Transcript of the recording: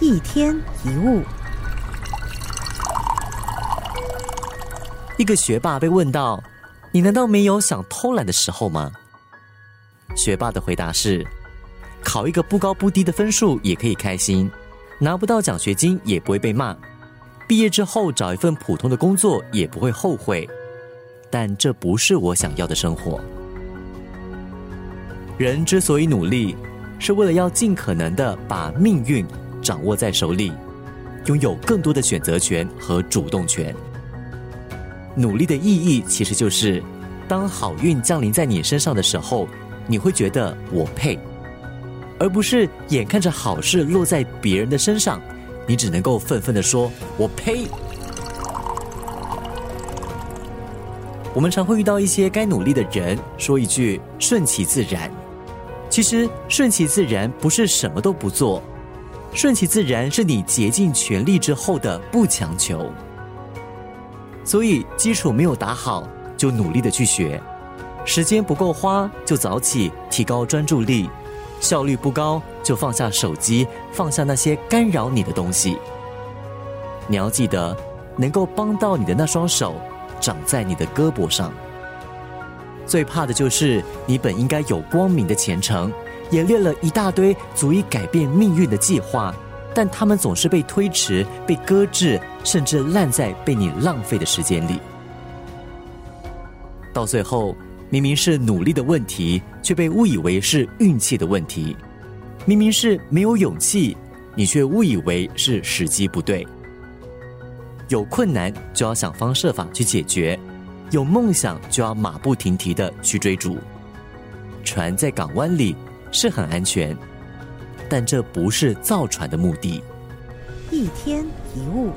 一天一物。一个学霸被问到：“你难道没有想偷懒的时候吗？”学霸的回答是：“考一个不高不低的分数也可以开心，拿不到奖学金也不会被骂，毕业之后找一份普通的工作也不会后悔。但这不是我想要的生活。人之所以努力，是为了要尽可能的把命运掌握在手里，拥有更多的选择权和主动权。努力的意义其实就是，当好运降临在你身上的时候。”你会觉得我配，而不是眼看着好事落在别人的身上，你只能够愤愤的说：“我呸！”我们常会遇到一些该努力的人说一句“顺其自然”，其实顺其自然不是什么都不做，顺其自然是你竭尽全力之后的不强求。所以基础没有打好，就努力的去学。时间不够花就早起，提高专注力；效率不高就放下手机，放下那些干扰你的东西。你要记得，能够帮到你的那双手，长在你的胳膊上。最怕的就是你本应该有光明的前程，也列了一大堆足以改变命运的计划，但他们总是被推迟、被搁置，甚至烂在被你浪费的时间里。到最后。明明是努力的问题，却被误以为是运气的问题；明明是没有勇气，你却误以为是时机不对。有困难就要想方设法去解决，有梦想就要马不停蹄的去追逐。船在港湾里是很安全，但这不是造船的目的。一天一物。